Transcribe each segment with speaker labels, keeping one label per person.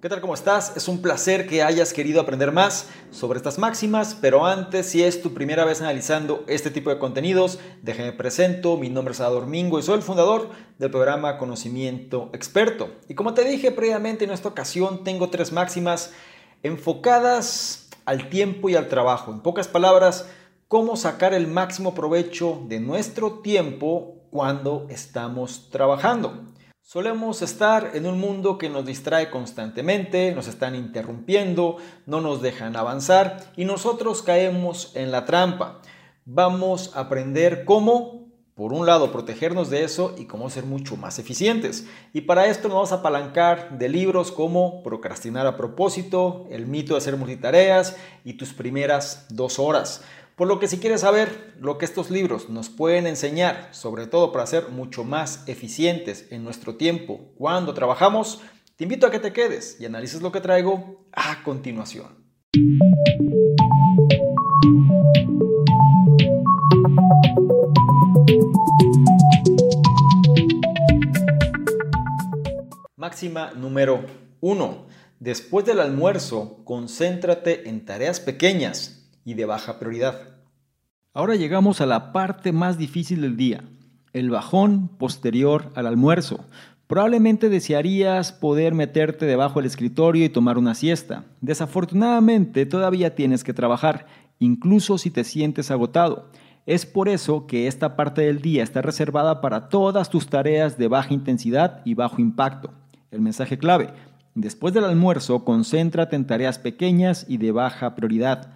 Speaker 1: ¿Qué tal? ¿Cómo estás? Es un placer que hayas querido aprender más sobre estas máximas, pero antes, si es tu primera vez analizando este tipo de contenidos, déjame presento, mi nombre es Salvador Mingo y soy el fundador del programa Conocimiento Experto. Y como te dije previamente, en esta ocasión tengo tres máximas enfocadas al tiempo y al trabajo. En pocas palabras, cómo sacar el máximo provecho de nuestro tiempo cuando estamos trabajando. Solemos estar en un mundo que nos distrae constantemente, nos están interrumpiendo, no nos dejan avanzar y nosotros caemos en la trampa. Vamos a aprender cómo, por un lado, protegernos de eso y cómo ser mucho más eficientes. Y para esto nos vamos a apalancar de libros como Procrastinar a propósito, El mito de hacer multitareas y tus primeras dos horas. Por lo que si quieres saber lo que estos libros nos pueden enseñar, sobre todo para ser mucho más eficientes en nuestro tiempo cuando trabajamos, te invito a que te quedes y analices lo que traigo a continuación. Máxima número 1. Después del almuerzo, concéntrate en tareas pequeñas y de baja prioridad. Ahora llegamos a la parte más difícil del día, el bajón posterior al almuerzo. Probablemente desearías poder meterte debajo del escritorio y tomar una siesta. Desafortunadamente todavía tienes que trabajar, incluso si te sientes agotado. Es por eso que esta parte del día está reservada para todas tus tareas de baja intensidad y bajo impacto. El mensaje clave. Después del almuerzo, concéntrate en tareas pequeñas y de baja prioridad.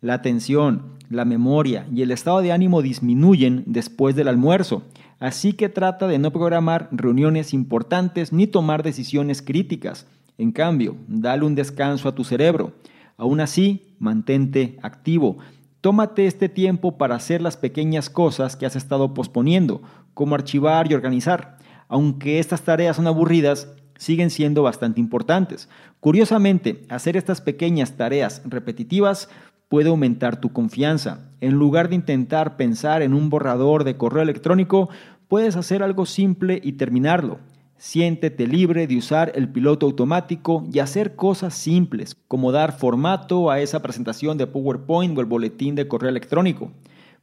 Speaker 1: La atención, la memoria y el estado de ánimo disminuyen después del almuerzo, así que trata de no programar reuniones importantes ni tomar decisiones críticas. En cambio, dale un descanso a tu cerebro. Aún así, mantente activo. Tómate este tiempo para hacer las pequeñas cosas que has estado posponiendo, como archivar y organizar. Aunque estas tareas son aburridas, siguen siendo bastante importantes. Curiosamente, hacer estas pequeñas tareas repetitivas puede aumentar tu confianza. En lugar de intentar pensar en un borrador de correo electrónico, puedes hacer algo simple y terminarlo. Siéntete libre de usar el piloto automático y hacer cosas simples, como dar formato a esa presentación de PowerPoint o el boletín de correo electrónico.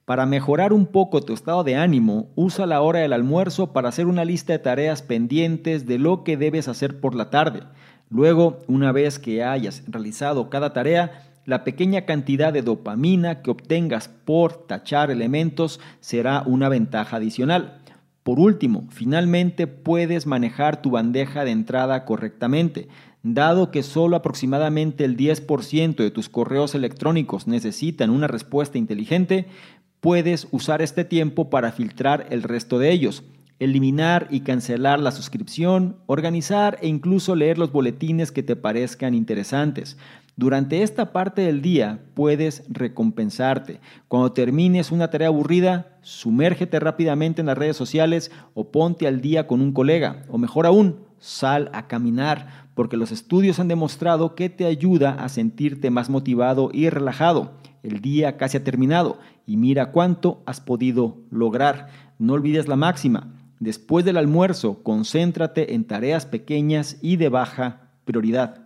Speaker 1: Para mejorar un poco tu estado de ánimo, usa la hora del almuerzo para hacer una lista de tareas pendientes de lo que debes hacer por la tarde. Luego, una vez que hayas realizado cada tarea, la pequeña cantidad de dopamina que obtengas por tachar elementos será una ventaja adicional. Por último, finalmente puedes manejar tu bandeja de entrada correctamente. Dado que solo aproximadamente el 10% de tus correos electrónicos necesitan una respuesta inteligente, puedes usar este tiempo para filtrar el resto de ellos eliminar y cancelar la suscripción, organizar e incluso leer los boletines que te parezcan interesantes. Durante esta parte del día puedes recompensarte. Cuando termines una tarea aburrida, sumérgete rápidamente en las redes sociales o ponte al día con un colega. O mejor aún, sal a caminar, porque los estudios han demostrado que te ayuda a sentirte más motivado y relajado. El día casi ha terminado y mira cuánto has podido lograr. No olvides la máxima. Después del almuerzo, concéntrate en tareas pequeñas y de baja prioridad.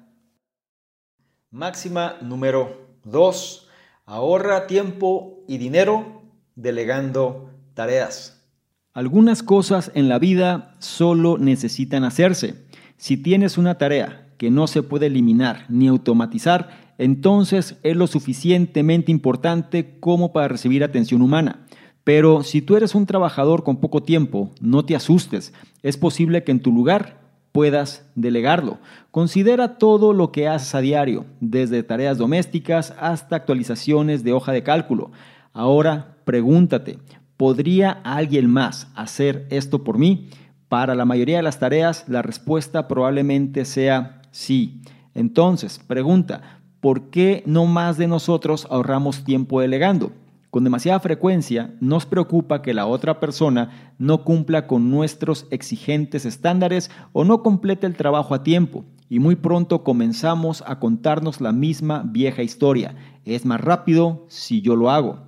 Speaker 1: Máxima número 2. Ahorra tiempo y dinero delegando tareas. Algunas cosas en la vida solo necesitan hacerse. Si tienes una tarea que no se puede eliminar ni automatizar, entonces es lo suficientemente importante como para recibir atención humana. Pero si tú eres un trabajador con poco tiempo, no te asustes. Es posible que en tu lugar puedas delegarlo. Considera todo lo que haces a diario, desde tareas domésticas hasta actualizaciones de hoja de cálculo. Ahora pregúntate, ¿podría alguien más hacer esto por mí? Para la mayoría de las tareas, la respuesta probablemente sea Sí. Entonces, pregunta, ¿por qué no más de nosotros ahorramos tiempo delegando? Con demasiada frecuencia nos preocupa que la otra persona no cumpla con nuestros exigentes estándares o no complete el trabajo a tiempo y muy pronto comenzamos a contarnos la misma vieja historia. Es más rápido si yo lo hago.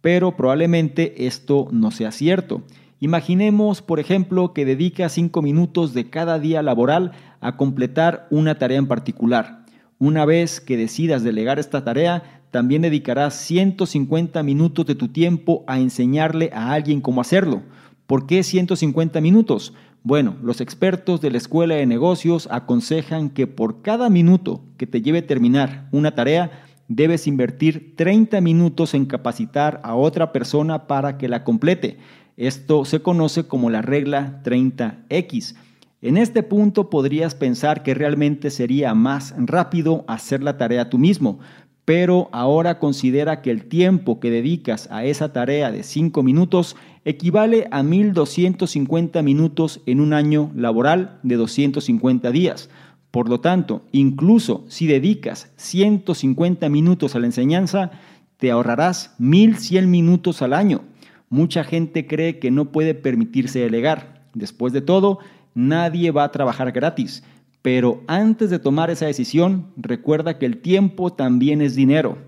Speaker 1: Pero probablemente esto no sea cierto. Imaginemos, por ejemplo, que dedica cinco minutos de cada día laboral a completar una tarea en particular. Una vez que decidas delegar esta tarea, también dedicarás 150 minutos de tu tiempo a enseñarle a alguien cómo hacerlo. ¿Por qué 150 minutos? Bueno, los expertos de la Escuela de Negocios aconsejan que por cada minuto que te lleve terminar una tarea, debes invertir 30 minutos en capacitar a otra persona para que la complete. Esto se conoce como la regla 30X. En este punto podrías pensar que realmente sería más rápido hacer la tarea tú mismo, pero ahora considera que el tiempo que dedicas a esa tarea de 5 minutos equivale a 1.250 minutos en un año laboral de 250 días. Por lo tanto, incluso si dedicas 150 minutos a la enseñanza, te ahorrarás 1.100 minutos al año. Mucha gente cree que no puede permitirse delegar. Después de todo, nadie va a trabajar gratis. Pero antes de tomar esa decisión, recuerda que el tiempo también es dinero.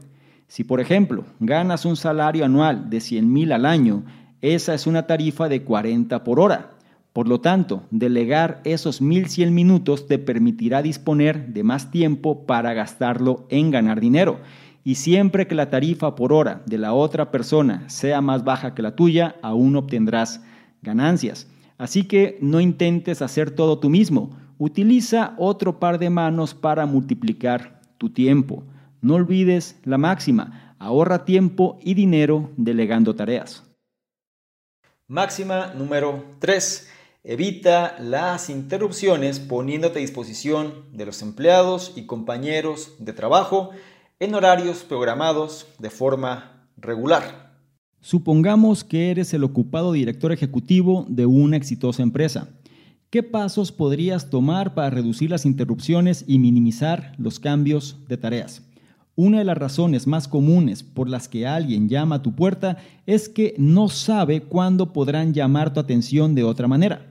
Speaker 1: Si, por ejemplo, ganas un salario anual de 100 mil al año, esa es una tarifa de 40 por hora. Por lo tanto, delegar esos 1100 minutos te permitirá disponer de más tiempo para gastarlo en ganar dinero. Y siempre que la tarifa por hora de la otra persona sea más baja que la tuya, aún obtendrás ganancias. Así que no intentes hacer todo tú mismo. Utiliza otro par de manos para multiplicar tu tiempo. No olvides la máxima, ahorra tiempo y dinero delegando tareas. Máxima número 3. Evita las interrupciones poniéndote a disposición de los empleados y compañeros de trabajo en horarios programados de forma regular. Supongamos que eres el ocupado director ejecutivo de una exitosa empresa. ¿Qué pasos podrías tomar para reducir las interrupciones y minimizar los cambios de tareas? Una de las razones más comunes por las que alguien llama a tu puerta es que no sabe cuándo podrán llamar tu atención de otra manera.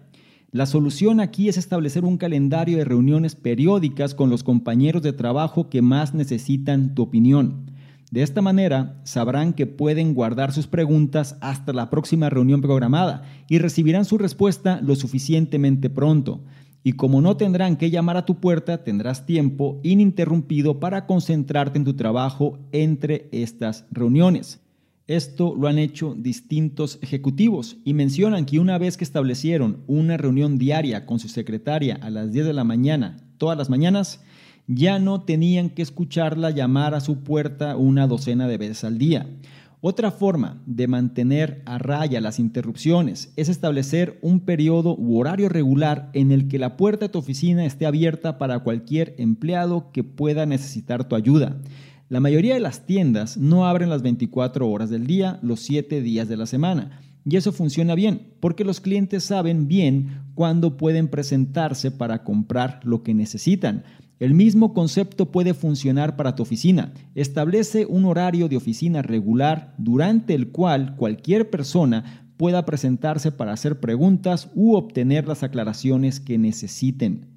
Speaker 1: La solución aquí es establecer un calendario de reuniones periódicas con los compañeros de trabajo que más necesitan tu opinión. De esta manera, sabrán que pueden guardar sus preguntas hasta la próxima reunión programada y recibirán su respuesta lo suficientemente pronto. Y como no tendrán que llamar a tu puerta, tendrás tiempo ininterrumpido para concentrarte en tu trabajo entre estas reuniones. Esto lo han hecho distintos ejecutivos y mencionan que una vez que establecieron una reunión diaria con su secretaria a las 10 de la mañana, todas las mañanas, ya no tenían que escucharla llamar a su puerta una docena de veces al día. Otra forma de mantener a raya las interrupciones es establecer un periodo u horario regular en el que la puerta de tu oficina esté abierta para cualquier empleado que pueda necesitar tu ayuda. La mayoría de las tiendas no abren las 24 horas del día, los 7 días de la semana. Y eso funciona bien, porque los clientes saben bien cuándo pueden presentarse para comprar lo que necesitan. El mismo concepto puede funcionar para tu oficina. Establece un horario de oficina regular durante el cual cualquier persona pueda presentarse para hacer preguntas u obtener las aclaraciones que necesiten.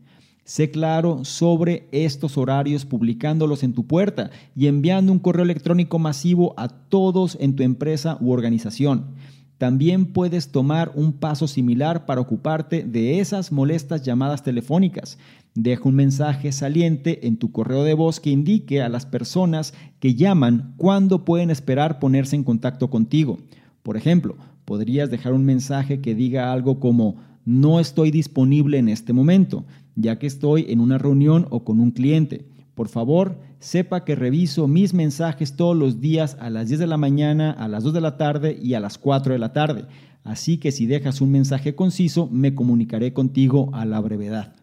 Speaker 1: Sé claro sobre estos horarios publicándolos en tu puerta y enviando un correo electrónico masivo a todos en tu empresa u organización. También puedes tomar un paso similar para ocuparte de esas molestas llamadas telefónicas. Deja un mensaje saliente en tu correo de voz que indique a las personas que llaman cuándo pueden esperar ponerse en contacto contigo. Por ejemplo, podrías dejar un mensaje que diga algo como no estoy disponible en este momento, ya que estoy en una reunión o con un cliente. Por favor, sepa que reviso mis mensajes todos los días a las 10 de la mañana, a las 2 de la tarde y a las 4 de la tarde. Así que si dejas un mensaje conciso, me comunicaré contigo a la brevedad.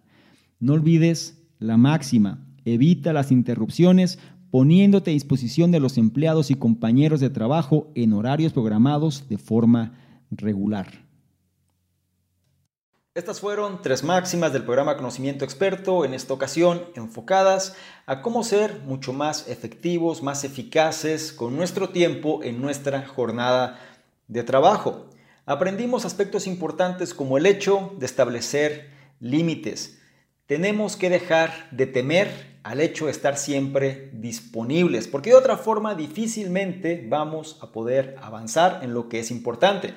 Speaker 1: No olvides la máxima, evita las interrupciones poniéndote a disposición de los empleados y compañeros de trabajo en horarios programados de forma regular. Estas fueron tres máximas del programa Conocimiento Experto, en esta ocasión enfocadas a cómo ser mucho más efectivos, más eficaces con nuestro tiempo en nuestra jornada de trabajo. Aprendimos aspectos importantes como el hecho de establecer límites. Tenemos que dejar de temer al hecho de estar siempre disponibles, porque de otra forma difícilmente vamos a poder avanzar en lo que es importante.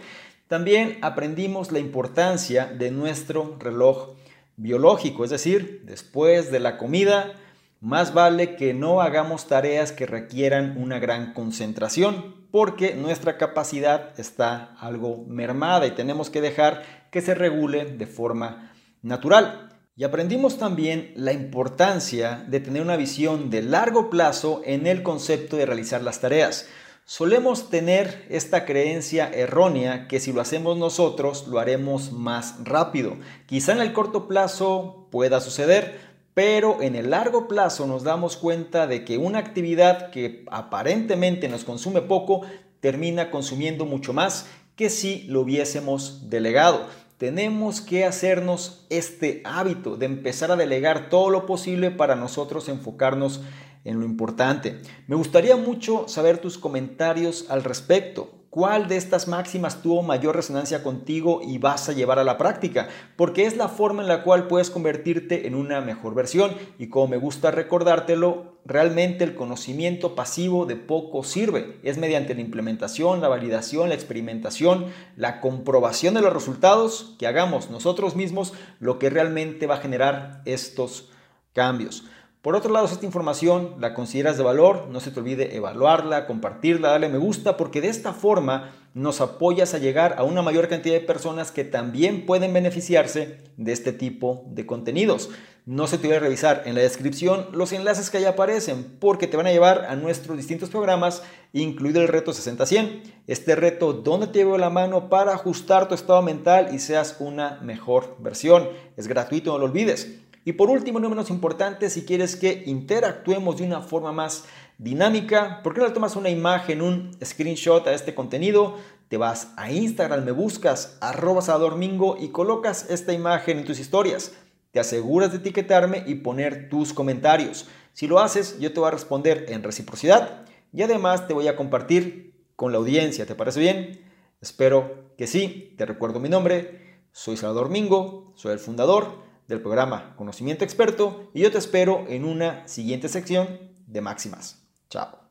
Speaker 1: También aprendimos la importancia de nuestro reloj biológico, es decir, después de la comida, más vale que no hagamos tareas que requieran una gran concentración, porque nuestra capacidad está algo mermada y tenemos que dejar que se regule de forma natural. Y aprendimos también la importancia de tener una visión de largo plazo en el concepto de realizar las tareas. Solemos tener esta creencia errónea que si lo hacemos nosotros lo haremos más rápido. Quizá en el corto plazo pueda suceder, pero en el largo plazo nos damos cuenta de que una actividad que aparentemente nos consume poco termina consumiendo mucho más que si lo hubiésemos delegado. Tenemos que hacernos este hábito de empezar a delegar todo lo posible para nosotros enfocarnos en lo importante. Me gustaría mucho saber tus comentarios al respecto. ¿Cuál de estas máximas tuvo mayor resonancia contigo y vas a llevar a la práctica? Porque es la forma en la cual puedes convertirte en una mejor versión. Y como me gusta recordártelo, realmente el conocimiento pasivo de poco sirve. Es mediante la implementación, la validación, la experimentación, la comprobación de los resultados que hagamos nosotros mismos lo que realmente va a generar estos cambios. Por otro lado, si esta información la consideras de valor, no se te olvide evaluarla, compartirla, darle me gusta, porque de esta forma nos apoyas a llegar a una mayor cantidad de personas que también pueden beneficiarse de este tipo de contenidos. No se te olvide revisar en la descripción los enlaces que ahí aparecen, porque te van a llevar a nuestros distintos programas, incluido el reto 60-100. Este reto donde te llevo la mano para ajustar tu estado mental y seas una mejor versión. Es gratuito, no lo olvides. Y por último, no menos importante, si quieres que interactuemos de una forma más dinámica, ¿por qué no le tomas una imagen, un screenshot a este contenido? Te vas a Instagram, me buscas arroba Mingo y colocas esta imagen en tus historias. Te aseguras de etiquetarme y poner tus comentarios. Si lo haces, yo te voy a responder en reciprocidad y además te voy a compartir con la audiencia. ¿Te parece bien? Espero que sí. Te recuerdo mi nombre. Soy Salvador Mingo, soy el fundador del programa Conocimiento Experto y yo te espero en una siguiente sección de Máximas. Chao.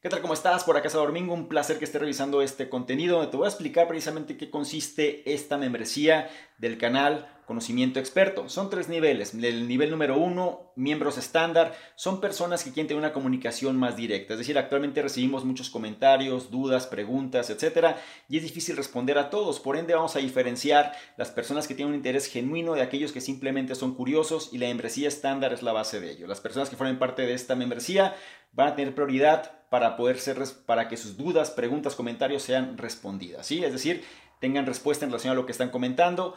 Speaker 1: ¿Qué tal? ¿Cómo estás? Por acá Salvador un placer que estés revisando este contenido donde te voy a explicar precisamente qué consiste esta membresía del canal conocimiento experto. Son tres niveles. El nivel número uno, miembros estándar, son personas que quieren tener una comunicación más directa. Es decir, actualmente recibimos muchos comentarios, dudas, preguntas, etcétera, y es difícil responder a todos. Por ende, vamos a diferenciar las personas que tienen un interés genuino de aquellos que simplemente son curiosos y la membresía estándar es la base de ello. Las personas que formen parte de esta membresía van a tener prioridad para poder ser, para que sus dudas, preguntas, comentarios sean respondidas. ¿sí? Es decir, tengan respuesta en relación a lo que están comentando.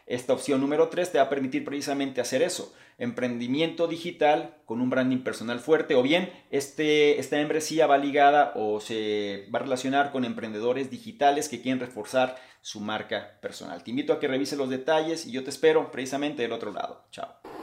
Speaker 1: esta opción número 3 te va a permitir precisamente hacer eso, emprendimiento digital con un branding personal fuerte o bien este, esta membresía va ligada o se va a relacionar con emprendedores digitales que quieren reforzar su marca personal. Te invito a que revise los detalles y yo te espero precisamente del otro lado. Chao.